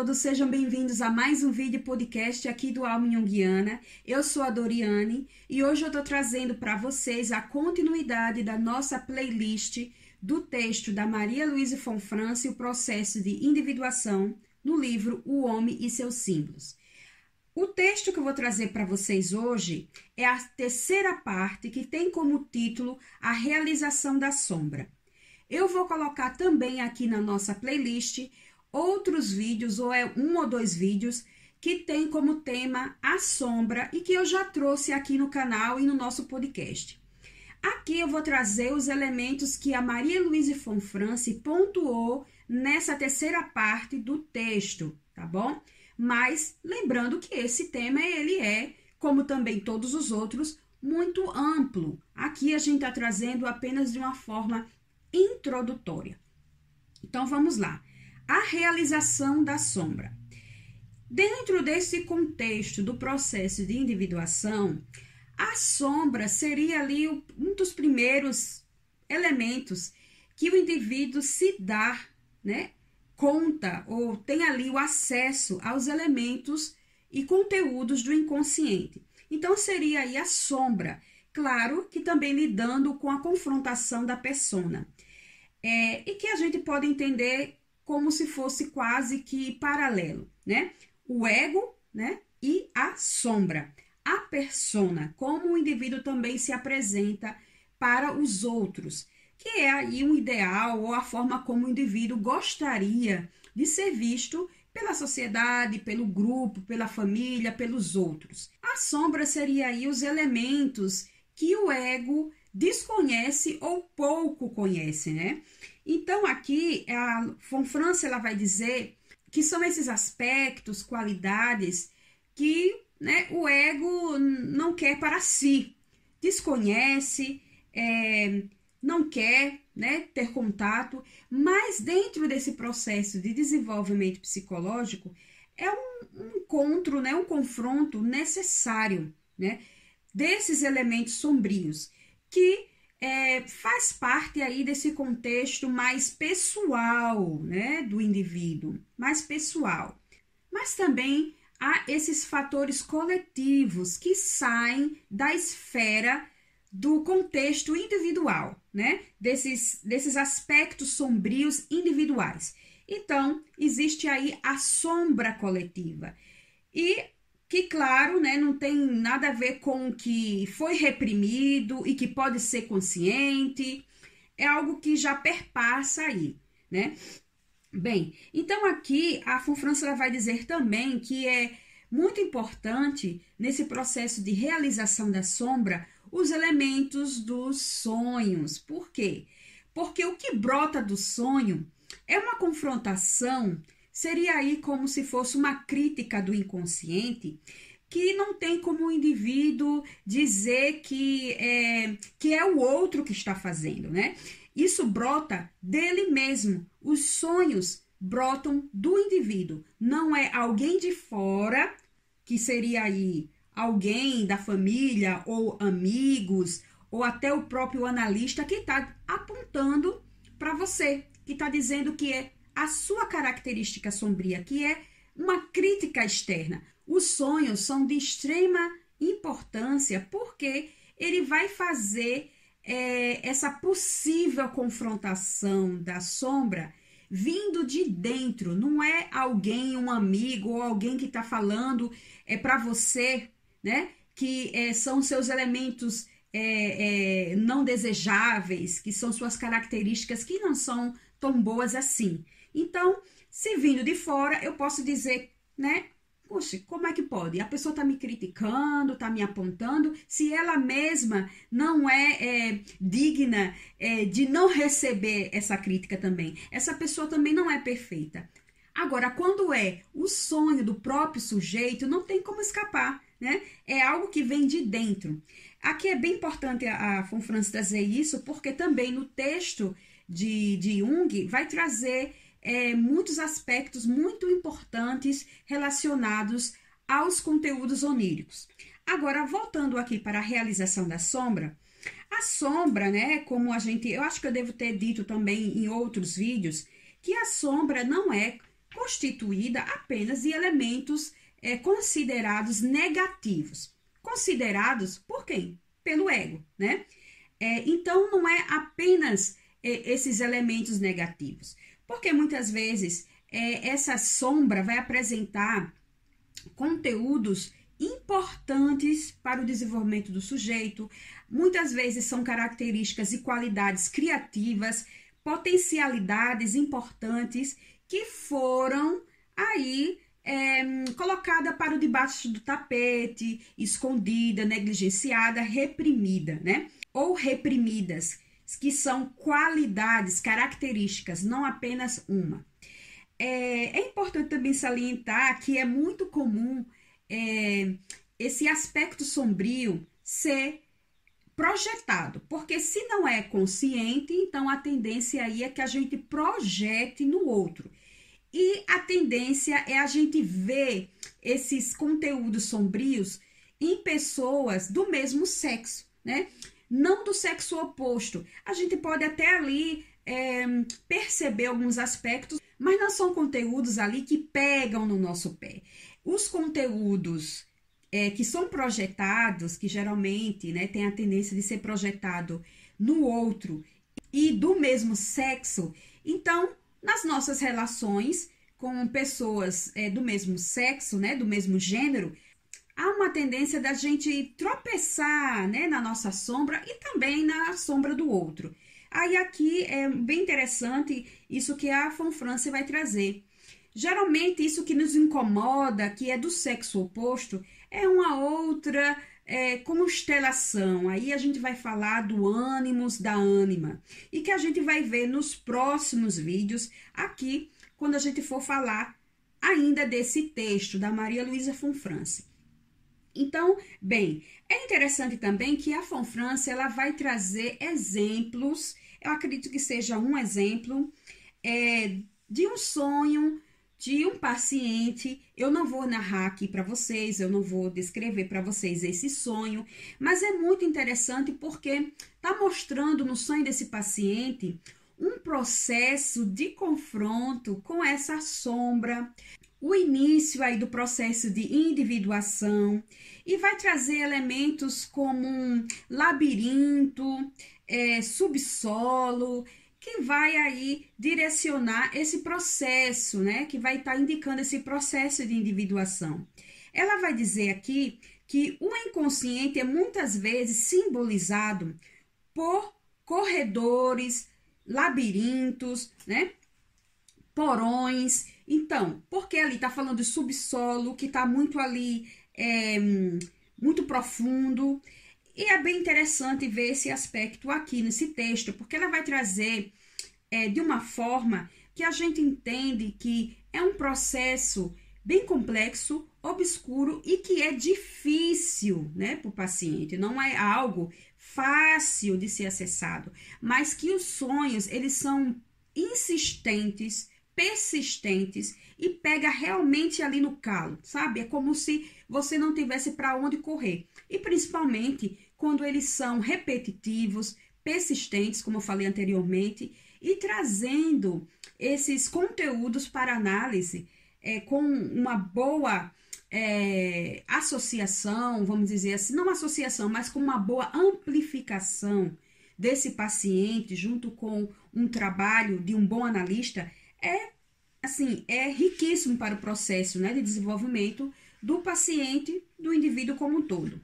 todos, sejam bem-vindos a mais um vídeo podcast aqui do Alma Jungiana. Eu sou a Doriane e hoje eu estou trazendo para vocês a continuidade da nossa playlist do texto da Maria Luísa Fonfrance, o processo de individuação, no livro O Homem e seus Símbolos. O texto que eu vou trazer para vocês hoje é a terceira parte que tem como título A Realização da Sombra. Eu vou colocar também aqui na nossa playlist outros vídeos, ou é um ou dois vídeos, que tem como tema a sombra e que eu já trouxe aqui no canal e no nosso podcast. Aqui eu vou trazer os elementos que a Maria Luísa Fonfrance pontuou nessa terceira parte do texto, tá bom? Mas lembrando que esse tema ele é, como também todos os outros, muito amplo. Aqui a gente está trazendo apenas de uma forma introdutória. Então vamos lá a realização da sombra. Dentro desse contexto do processo de individuação, a sombra seria ali um dos primeiros elementos que o indivíduo se dá, né, conta ou tem ali o acesso aos elementos e conteúdos do inconsciente. Então seria aí a sombra, claro que também lidando com a confrontação da persona. É, e que a gente pode entender como se fosse quase que paralelo, né? O ego, né? E a sombra, a persona, como o indivíduo também se apresenta para os outros, que é aí um ideal ou a forma como o indivíduo gostaria de ser visto pela sociedade, pelo grupo, pela família, pelos outros. A sombra seria aí os elementos que o ego desconhece ou pouco conhece, né? Então, aqui, a Von França ela vai dizer que são esses aspectos, qualidades que né, o ego não quer para si, desconhece, é, não quer né, ter contato, mas dentro desse processo de desenvolvimento psicológico é um, um encontro, né, um confronto necessário né, desses elementos sombrios que é, faz parte aí desse contexto mais pessoal, né, do indivíduo, mais pessoal. Mas também há esses fatores coletivos que saem da esfera do contexto individual, né, desses, desses aspectos sombrios individuais. Então, existe aí a sombra coletiva. E que, claro, né, não tem nada a ver com o que foi reprimido e que pode ser consciente, é algo que já perpassa aí, né? Bem, então aqui a Funfrança vai dizer também que é muito importante nesse processo de realização da sombra os elementos dos sonhos. Por quê? Porque o que brota do sonho é uma confrontação Seria aí como se fosse uma crítica do inconsciente que não tem como o indivíduo dizer que é, que é o outro que está fazendo, né? Isso brota dele mesmo. Os sonhos brotam do indivíduo. Não é alguém de fora, que seria aí alguém da família ou amigos, ou até o próprio analista que está apontando para você, que está dizendo que é a sua característica sombria, que é uma crítica externa. Os sonhos são de extrema importância porque ele vai fazer é, essa possível confrontação da sombra vindo de dentro, não é alguém, um amigo ou alguém que está falando é para você, né? Que é, são seus elementos é, é, não desejáveis, que são suas características que não são tão boas assim. Então, se vindo de fora, eu posso dizer, né? Poxa, como é que pode? A pessoa está me criticando, está me apontando, se ela mesma não é, é digna é, de não receber essa crítica também. Essa pessoa também não é perfeita. Agora, quando é o sonho do próprio sujeito, não tem como escapar, né? É algo que vem de dentro. Aqui é bem importante a, a Fonfrance trazer isso, porque também no texto de, de Jung vai trazer é, muitos aspectos muito importantes relacionados aos conteúdos oníricos. Agora, voltando aqui para a realização da sombra, a sombra, né, como a gente, eu acho que eu devo ter dito também em outros vídeos, que a sombra não é constituída apenas de elementos é, considerados negativos. Considerados por quem? Pelo ego, né? É, então, não é apenas é, esses elementos negativos, porque muitas vezes é, essa sombra vai apresentar conteúdos importantes para o desenvolvimento do sujeito, muitas vezes são características e qualidades criativas, potencialidades importantes que foram aí é, colocada para o debaixo do tapete, escondida, negligenciada, reprimida, né? Ou reprimidas, que são qualidades, características, não apenas uma. É, é importante também salientar que é muito comum é, esse aspecto sombrio ser projetado, porque se não é consciente, então a tendência aí é que a gente projete no outro. E a tendência é a gente ver esses conteúdos sombrios em pessoas do mesmo sexo, né? Não do sexo oposto. A gente pode até ali é, perceber alguns aspectos, mas não são conteúdos ali que pegam no nosso pé. Os conteúdos é, que são projetados, que geralmente né, tem a tendência de ser projetado no outro e do mesmo sexo, então nas nossas relações com pessoas é, do mesmo sexo, né, do mesmo gênero, há uma tendência da gente tropeçar né, na nossa sombra e também na sombra do outro. Aí aqui é bem interessante isso que a Fonfrance vai trazer. Geralmente isso que nos incomoda, que é do sexo oposto, é uma outra é, constelação. Aí a gente vai falar do ânimos da ânima e que a gente vai ver nos próximos vídeos aqui, quando a gente for falar ainda desse texto da Maria Luísa Fonfrance. Então, bem, é interessante também que a Fonfrance ela vai trazer exemplos, eu acredito que seja um exemplo é, de um sonho de um paciente. Eu não vou narrar aqui para vocês, eu não vou descrever para vocês esse sonho, mas é muito interessante porque está mostrando no sonho desse paciente um processo de confronto com essa sombra, o início aí do processo de individuação e vai trazer elementos como um labirinto, é, subsolo, que vai aí direcionar esse processo, né? Que vai estar tá indicando esse processo de individuação. Ela vai dizer aqui que o inconsciente é muitas vezes simbolizado por corredores, labirintos, né? Porões. Então, porque ali está falando de subsolo, que está muito ali, é, muito profundo. E é bem interessante ver esse aspecto aqui nesse texto, porque ela vai trazer é, de uma forma que a gente entende que é um processo bem complexo, obscuro e que é difícil né, para o paciente. Não é algo fácil de ser acessado, mas que os sonhos eles são insistentes, persistentes e pega realmente ali no calo, sabe? É como se você não tivesse para onde correr. E principalmente quando eles são repetitivos, persistentes, como eu falei anteriormente, e trazendo esses conteúdos para análise é, com uma boa é, associação, vamos dizer assim, não associação, mas com uma boa amplificação desse paciente junto com um trabalho de um bom analista é assim é riquíssimo para o processo né, de desenvolvimento do paciente, do indivíduo como um todo.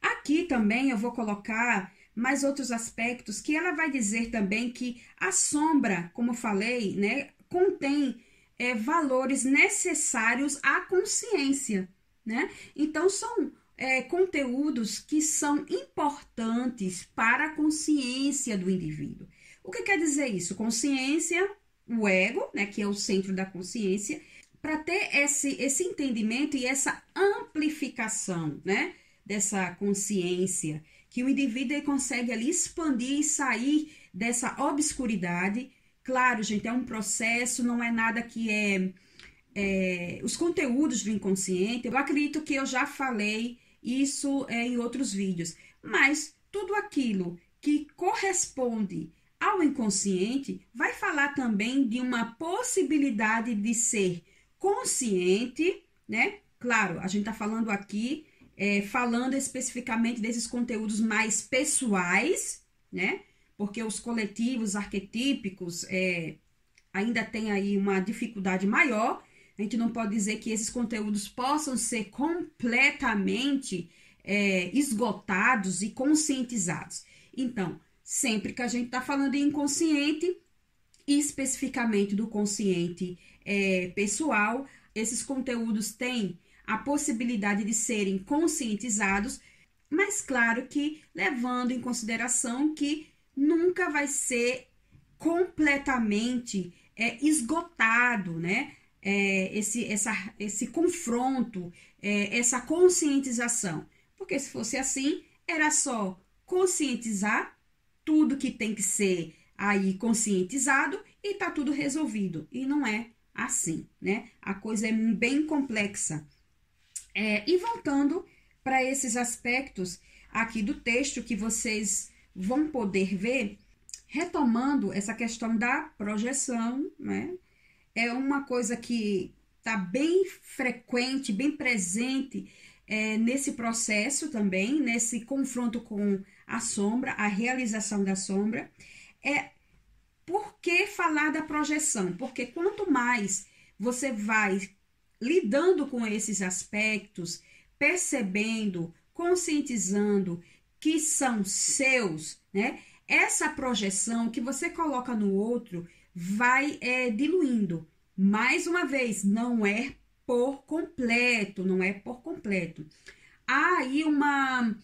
Aqui também eu vou colocar mais outros aspectos que ela vai dizer também que a sombra, como falei, né, contém é, valores necessários à consciência, né? Então são é, conteúdos que são importantes para a consciência do indivíduo. O que quer dizer isso? Consciência, o ego, né, que é o centro da consciência, para ter esse, esse entendimento e essa amplificação, né? dessa consciência, que o indivíduo consegue ali expandir e sair dessa obscuridade. Claro, gente, é um processo, não é nada que é, é os conteúdos do inconsciente. Eu acredito que eu já falei isso é, em outros vídeos, mas tudo aquilo que corresponde ao inconsciente, vai falar também de uma possibilidade de ser consciente, né? Claro, a gente está falando aqui, é, falando especificamente desses conteúdos mais pessoais, né? Porque os coletivos arquetípicos é, ainda tem aí uma dificuldade maior. A gente não pode dizer que esses conteúdos possam ser completamente é, esgotados e conscientizados. Então, sempre que a gente está falando em inconsciente, especificamente do consciente é, pessoal, esses conteúdos têm a possibilidade de serem conscientizados, mas claro que levando em consideração que nunca vai ser completamente é, esgotado, né? É, esse, essa, esse confronto, é, essa conscientização. Porque se fosse assim, era só conscientizar tudo que tem que ser aí conscientizado e tá tudo resolvido. E não é assim, né? A coisa é bem complexa. É, e voltando para esses aspectos aqui do texto que vocês vão poder ver, retomando essa questão da projeção, né? É uma coisa que está bem frequente, bem presente é, nesse processo também, nesse confronto com a sombra, a realização da sombra. É por que falar da projeção? Porque quanto mais você vai lidando com esses aspectos, percebendo, conscientizando que são seus, né? Essa projeção que você coloca no outro vai é, diluindo. Mais uma vez, não é por completo, não é por completo. Há aí uma,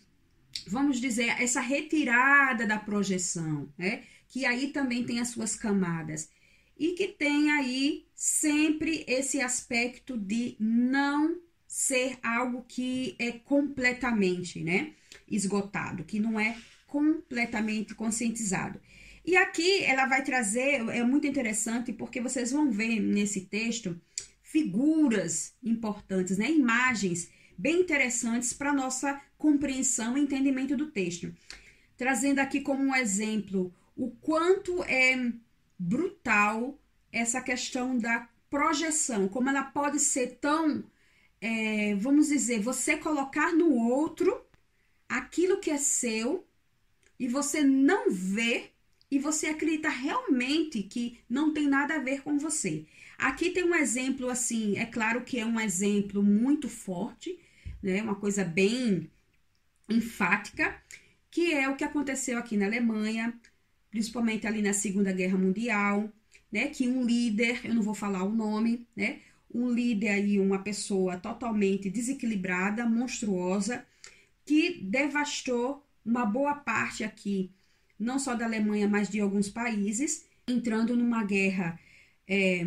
vamos dizer, essa retirada da projeção, né? Que aí também tem as suas camadas. E que tem aí sempre esse aspecto de não ser algo que é completamente, né? Esgotado, que não é completamente conscientizado. E aqui ela vai trazer, é muito interessante porque vocês vão ver nesse texto figuras importantes, né? Imagens bem interessantes para nossa compreensão e entendimento do texto. Trazendo aqui como um exemplo o quanto é brutal essa questão da projeção, como ela pode ser tão, é, vamos dizer, você colocar no outro aquilo que é seu e você não vê e você acredita realmente que não tem nada a ver com você. Aqui tem um exemplo assim, é claro que é um exemplo muito forte, né? Uma coisa bem enfática, que é o que aconteceu aqui na Alemanha, principalmente ali na Segunda Guerra Mundial, né? Que um líder, eu não vou falar o nome, né? Um líder aí, uma pessoa totalmente desequilibrada, monstruosa, que devastou uma boa parte aqui, não só da Alemanha, mas de alguns países, entrando numa guerra é,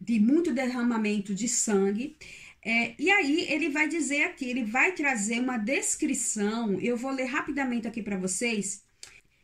de muito derramamento de sangue. É, e aí ele vai dizer aqui, ele vai trazer uma descrição, eu vou ler rapidamente aqui para vocês,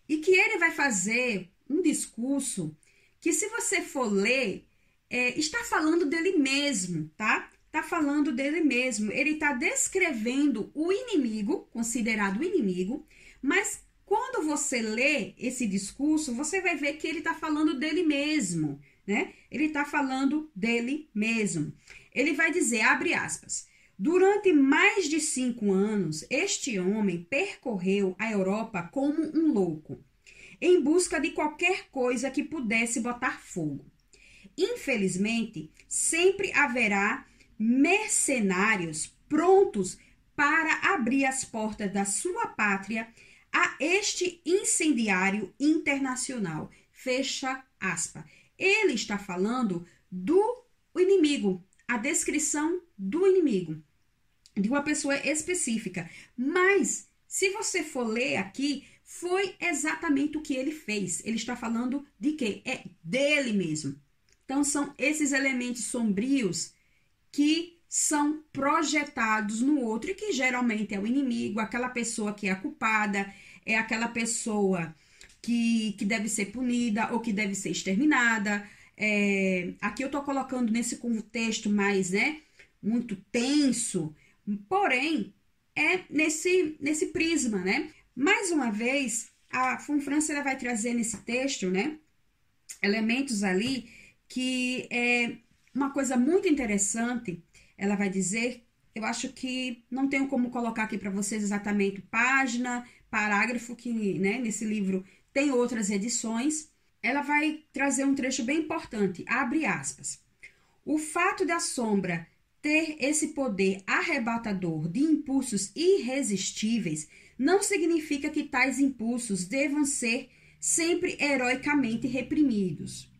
e que ele vai fazer um discurso que, se você for ler, é, está falando dele mesmo, tá? Está falando dele mesmo. Ele está descrevendo o inimigo, considerado inimigo, mas quando você lê esse discurso, você vai ver que ele está falando dele mesmo, né? Ele está falando dele mesmo. Ele vai dizer, abre aspas, durante mais de cinco anos, este homem percorreu a Europa como um louco, em busca de qualquer coisa que pudesse botar fogo. Infelizmente, sempre haverá mercenários prontos para abrir as portas da sua pátria a este incendiário internacional. Fecha aspas. Ele está falando do inimigo, a descrição do inimigo, de uma pessoa específica. Mas, se você for ler aqui, foi exatamente o que ele fez. Ele está falando de quê? É dele mesmo. Então, são esses elementos sombrios que são projetados no outro e que geralmente é o inimigo, aquela pessoa que é culpada, é aquela pessoa que, que deve ser punida ou que deve ser exterminada. É, aqui eu tô colocando nesse contexto mais, né, muito tenso, porém, é nesse, nesse prisma, né? Mais uma vez, a Fonfrance ela vai trazer nesse texto, né, elementos ali que é uma coisa muito interessante. Ela vai dizer, eu acho que não tenho como colocar aqui para vocês exatamente página, parágrafo que, né, nesse livro tem outras edições. Ela vai trazer um trecho bem importante, abre aspas. O fato da sombra ter esse poder arrebatador de impulsos irresistíveis não significa que tais impulsos devam ser sempre heroicamente reprimidos.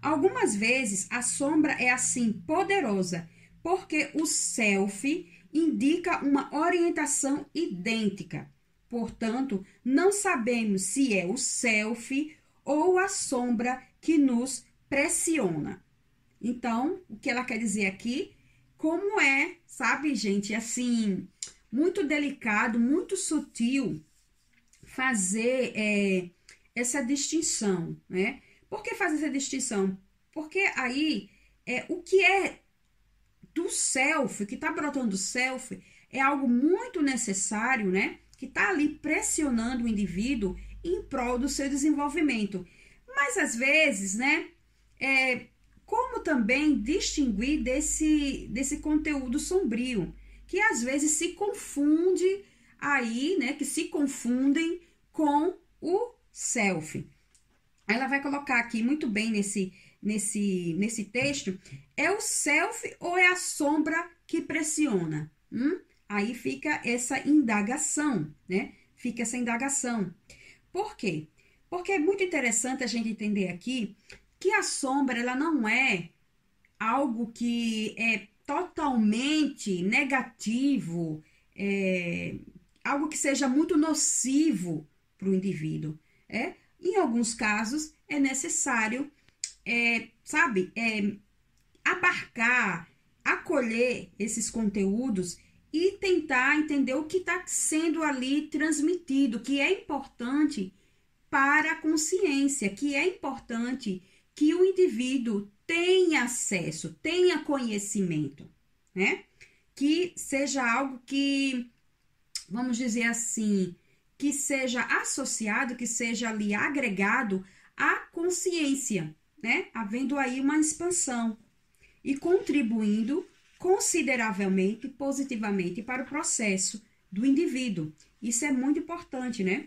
Algumas vezes a sombra é assim poderosa porque o self indica uma orientação idêntica. Portanto, não sabemos se é o self ou a sombra que nos pressiona. Então, o que ela quer dizer aqui? Como é, sabe, gente, assim, muito delicado, muito sutil fazer é, essa distinção, né? Por que fazer essa distinção? Porque aí é, o que é do self, que está brotando do self, é algo muito necessário, né? Que está ali pressionando o indivíduo em prol do seu desenvolvimento. Mas às vezes, né? É, como também distinguir desse, desse conteúdo sombrio? que às vezes se confunde aí, né, que se confundem com o self. Ela vai colocar aqui muito bem nesse nesse nesse texto, é o self ou é a sombra que pressiona? Hum? Aí fica essa indagação, né? Fica essa indagação. Por quê? Porque é muito interessante a gente entender aqui que a sombra ela não é algo que é totalmente negativo, é, algo que seja muito nocivo para o indivíduo. É? Em alguns casos, é necessário, é, sabe, é, abarcar, acolher esses conteúdos e tentar entender o que está sendo ali transmitido, que é importante para a consciência, que é importante que o indivíduo tenha acesso, tenha conhecimento, né? Que seja algo que, vamos dizer assim, que seja associado, que seja ali agregado à consciência, né? Havendo aí uma expansão e contribuindo consideravelmente positivamente para o processo do indivíduo. Isso é muito importante, né?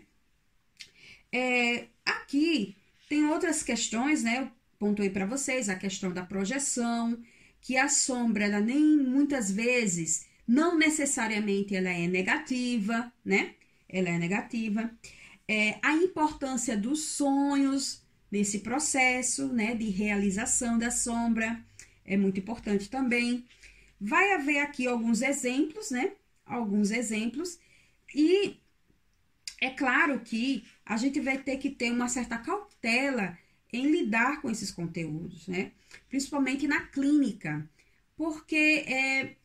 É, aqui tem outras questões, né? pontuei para vocês a questão da projeção, que a sombra, ela nem muitas vezes, não necessariamente ela é negativa, né? Ela é negativa. É, a importância dos sonhos nesse processo, né, de realização da sombra é muito importante também. Vai haver aqui alguns exemplos, né? Alguns exemplos. E é claro que a gente vai ter que ter uma certa cautela em lidar com esses conteúdos, né? Principalmente na clínica, porque é,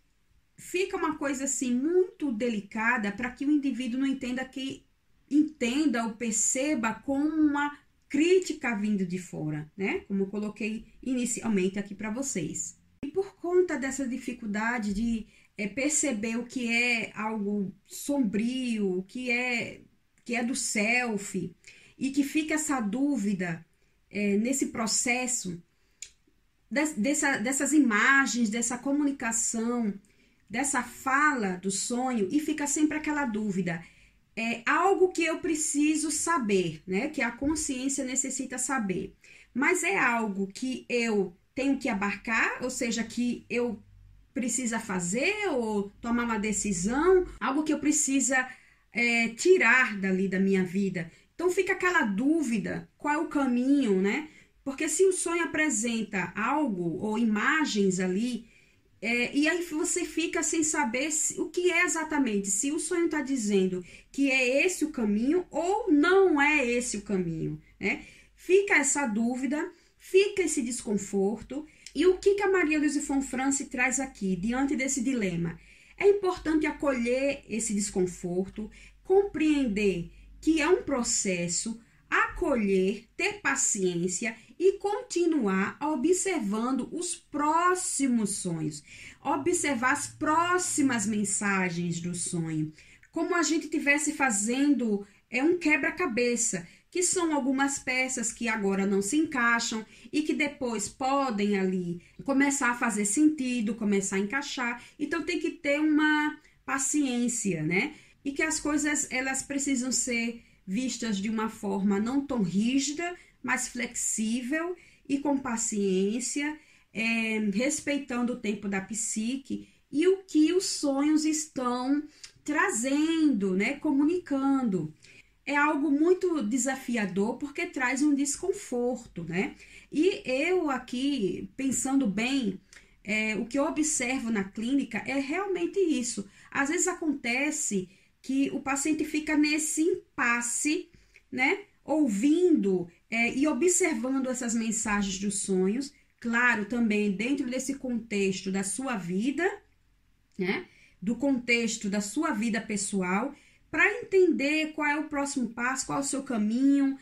fica uma coisa assim muito delicada para que o indivíduo não entenda que entenda ou perceba como uma crítica vindo de fora, né? Como eu coloquei inicialmente aqui para vocês. E por conta dessa dificuldade de é, perceber o que é algo sombrio, o que é que é do self, e que fica essa dúvida é, nesse processo dessa, dessas imagens, dessa comunicação, dessa fala do sonho e fica sempre aquela dúvida. É algo que eu preciso saber, né? Que a consciência necessita saber. Mas é algo que eu tenho que abarcar, ou seja, que eu precisa fazer ou tomar uma decisão, algo que eu precisa é, tirar dali da minha vida. Então fica aquela dúvida, qual é o caminho, né? Porque se o sonho apresenta algo ou imagens ali, é, e aí você fica sem saber se, o que é exatamente, se o sonho está dizendo que é esse o caminho ou não é esse o caminho, né? Fica essa dúvida, fica esse desconforto. E o que, que a Maria Luísa Fonfrance traz aqui, diante desse dilema? É importante acolher esse desconforto, compreender que é um processo, acolher, ter paciência e continuar observando os próximos sonhos, observar as próximas mensagens do sonho, como a gente tivesse fazendo é um quebra-cabeça, que são algumas peças que agora não se encaixam e que depois podem ali começar a fazer sentido, começar a encaixar. Então tem que ter uma paciência, né? E que as coisas elas precisam ser vistas de uma forma não tão rígida, mas flexível e com paciência, é, respeitando o tempo da psique e o que os sonhos estão trazendo, né, comunicando. É algo muito desafiador porque traz um desconforto, né? E eu aqui, pensando bem, é, o que eu observo na clínica é realmente isso. Às vezes acontece que o paciente fica nesse impasse, né? Ouvindo é, e observando essas mensagens dos sonhos, claro, também dentro desse contexto da sua vida, né? Do contexto da sua vida pessoal, para entender qual é o próximo passo, qual é o seu caminho,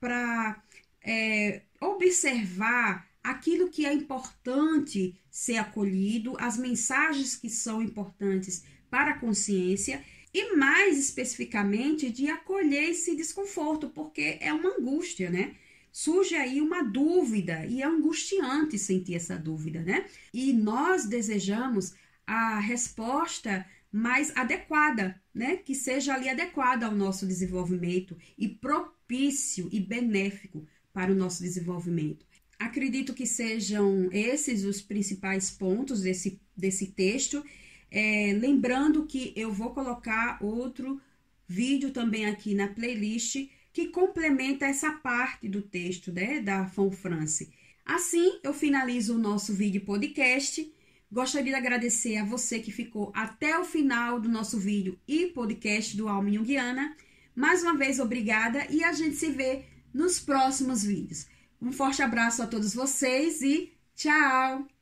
para é, observar aquilo que é importante ser acolhido, as mensagens que são importantes para a consciência e mais especificamente de acolher esse desconforto, porque é uma angústia, né? Surge aí uma dúvida e é angustiante sentir essa dúvida, né? E nós desejamos a resposta mais adequada, né? Que seja ali adequada ao nosso desenvolvimento e propício e benéfico para o nosso desenvolvimento. Acredito que sejam esses os principais pontos desse, desse texto é, lembrando que eu vou colocar outro vídeo também aqui na playlist que complementa essa parte do texto né, da Fon France. Assim, eu finalizo o nosso vídeo podcast. Gostaria de agradecer a você que ficou até o final do nosso vídeo e podcast do Alma Jungiana. Mais uma vez, obrigada e a gente se vê nos próximos vídeos. Um forte abraço a todos vocês e tchau!